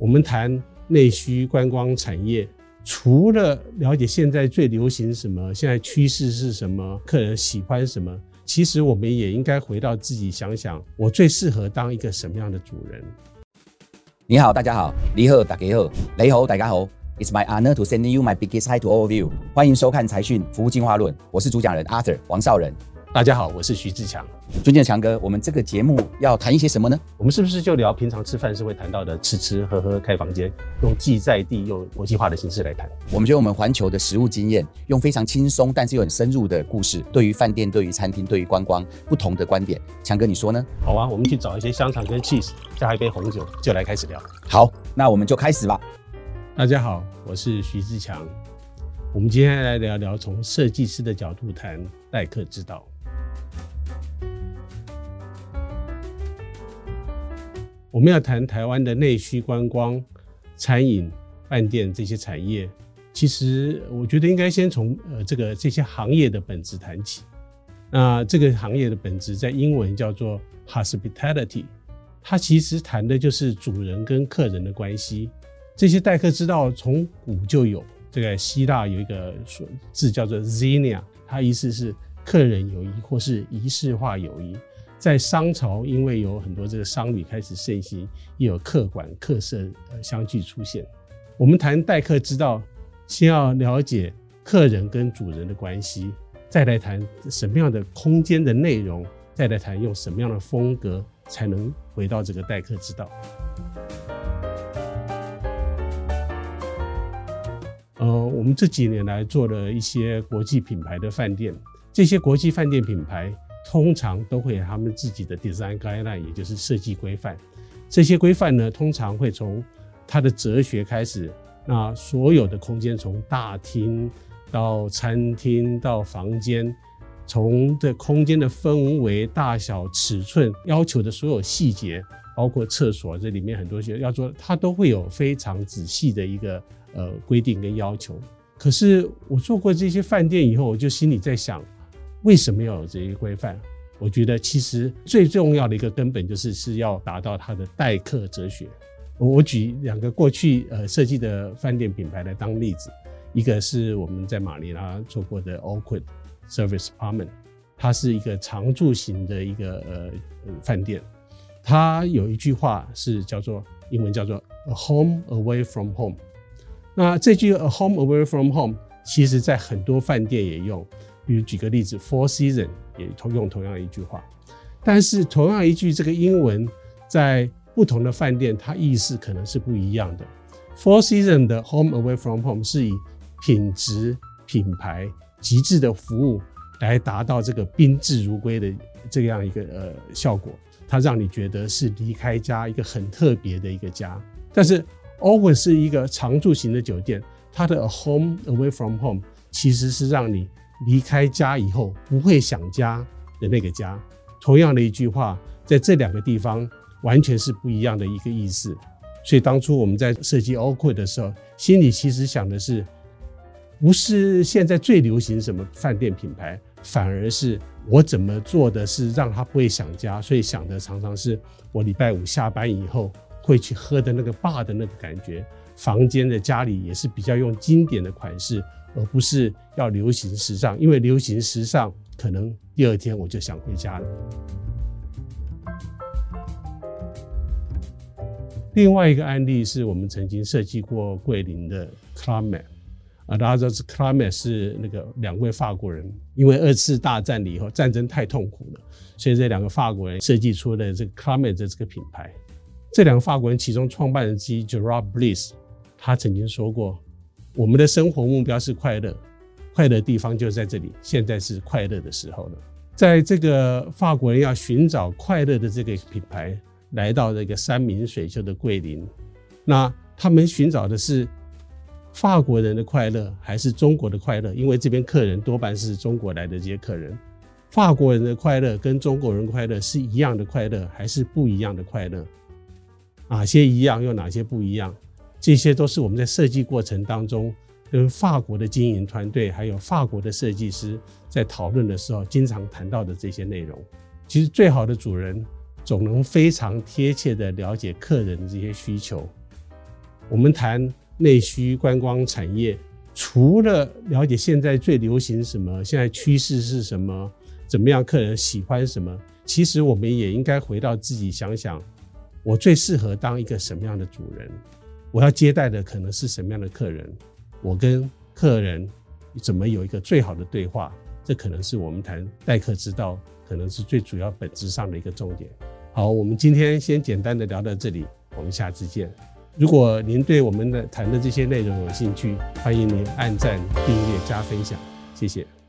我们谈内需观光产业，除了了解现在最流行什么，现在趋势是什么，客人喜欢什么，其实我们也应该回到自己想想，我最适合当一个什么样的主人。你好，大家好，你好，大家好，你好，大家好。It's my honor to send you my biggest hi to all of you。欢迎收看财讯服务进化论，我是主讲人 Arthur 王少仁。大家好，我是徐志强。尊敬的强哥，我们这个节目要谈一些什么呢？我们是不是就聊平常吃饭是会谈到的吃吃喝喝开房间，用既在地又国际化的形式来谈？我们觉得我们环球的食物经验，用非常轻松但是又很深入的故事，对于饭店、对于餐厅、对于观光不同的观点。强哥，你说呢？好啊，我们去找一些香肠跟 cheese，加一杯红酒，就来开始聊。好，那我们就开始吧。大家好，我是徐志强。我们今天来聊聊从设计师的角度谈待客之道。我们要谈台湾的内需观光、餐饮、饭店这些产业，其实我觉得应该先从呃这个这些行业的本质谈起。那这个行业的本质在英文叫做 hospitality，它其实谈的就是主人跟客人的关系。这些待客之道从古就有，这个希腊有一个说字叫做 xenia，它意思是客人友谊或是仪式化友谊。在商朝，因为有很多这个商旅开始盛行，也有客馆、客舍相继出现。我们谈待客之道，先要了解客人跟主人的关系，再来谈什么样的空间的内容，再来谈用什么样的风格才能回到这个待客之道。呃，我们这几年来做了一些国际品牌的饭店，这些国际饭店品牌。通常都会有他们自己的 design guideline，也就是设计规范。这些规范呢，通常会从它的哲学开始。那所有的空间，从大厅到餐厅到房间，从这空间的氛围、大小、尺寸要求的所有细节，包括厕所这里面很多些要做，它都会有非常仔细的一个呃规定跟要求。可是我做过这些饭店以后，我就心里在想。为什么要有这些规范？我觉得其实最重要的一个根本就是是要达到它的待客哲学。我举两个过去呃设计的饭店品牌来当例子，一个是我们在马尼拉做过的 Oakwood Service Apartment，它是一个常住型的一个呃饭店，它有一句话是叫做英文叫做 A home away from home。那这句 A home away from home，其实在很多饭店也用。比如举个例子，Four Season 也同用同样一句话，但是同样一句这个英文在不同的饭店，它意思可能是不一样的。Four Season 的 Home Away from Home 是以品质、品牌、极致的服务来达到这个宾至如归的这样一个呃效果，它让你觉得是离开家一个很特别的一个家。但是 Oakwood 是一个常住型的酒店，它的 Home Away from Home 其实是让你。离开家以后不会想家的那个家，同样的一句话，在这两个地方完全是不一样的一个意思。所以当初我们在设计 oak 的时候，心里其实想的是，不是现在最流行什么饭店品牌，反而是我怎么做的是让他不会想家。所以想的常常是我礼拜五下班以后会去喝的那个 bar 的那个感觉，房间的家里也是比较用经典的款式。而不是要流行时尚，因为流行时尚可能第二天我就想回家了。另外一个案例是我们曾经设计过桂林的 Club Med 啊，大家知道 Club Med 是那个两位法国人，因为二次大战以后战争太痛苦了，所以这两个法国人设计出了这个 Club Med 的这个品牌。这两个法国人其中创办人之一 Gerard Bliss，他曾经说过。我们的生活目标是快乐，快乐地方就在这里。现在是快乐的时候了。在这个法国人要寻找快乐的这个品牌，来到这个山明水秀的桂林，那他们寻找的是法国人的快乐，还是中国的快乐？因为这边客人多半是中国来的这些客人。法国人的快乐跟中国人快乐是一样的快乐，还是不一样的快乐？哪些一样，又哪些不一样？这些都是我们在设计过程当中跟法国的经营团队，还有法国的设计师在讨论的时候，经常谈到的这些内容。其实，最好的主人总能非常贴切地了解客人的这些需求，我们谈内需观光产业，除了了解现在最流行什么，现在趋势是什么，怎么样客人喜欢什么，其实我们也应该回到自己想想，我最适合当一个什么样的主人，我要接待的可能是什么样的客人，我跟客人怎么有一个最好的对话，这可能是我们谈待客之道，可能是最主要本质上的一个重点。好，我们今天先简单的聊到这里，我们下次见。如果您对我们的谈的这些内容有兴趣，欢迎您按赞、订阅、加分享，谢谢。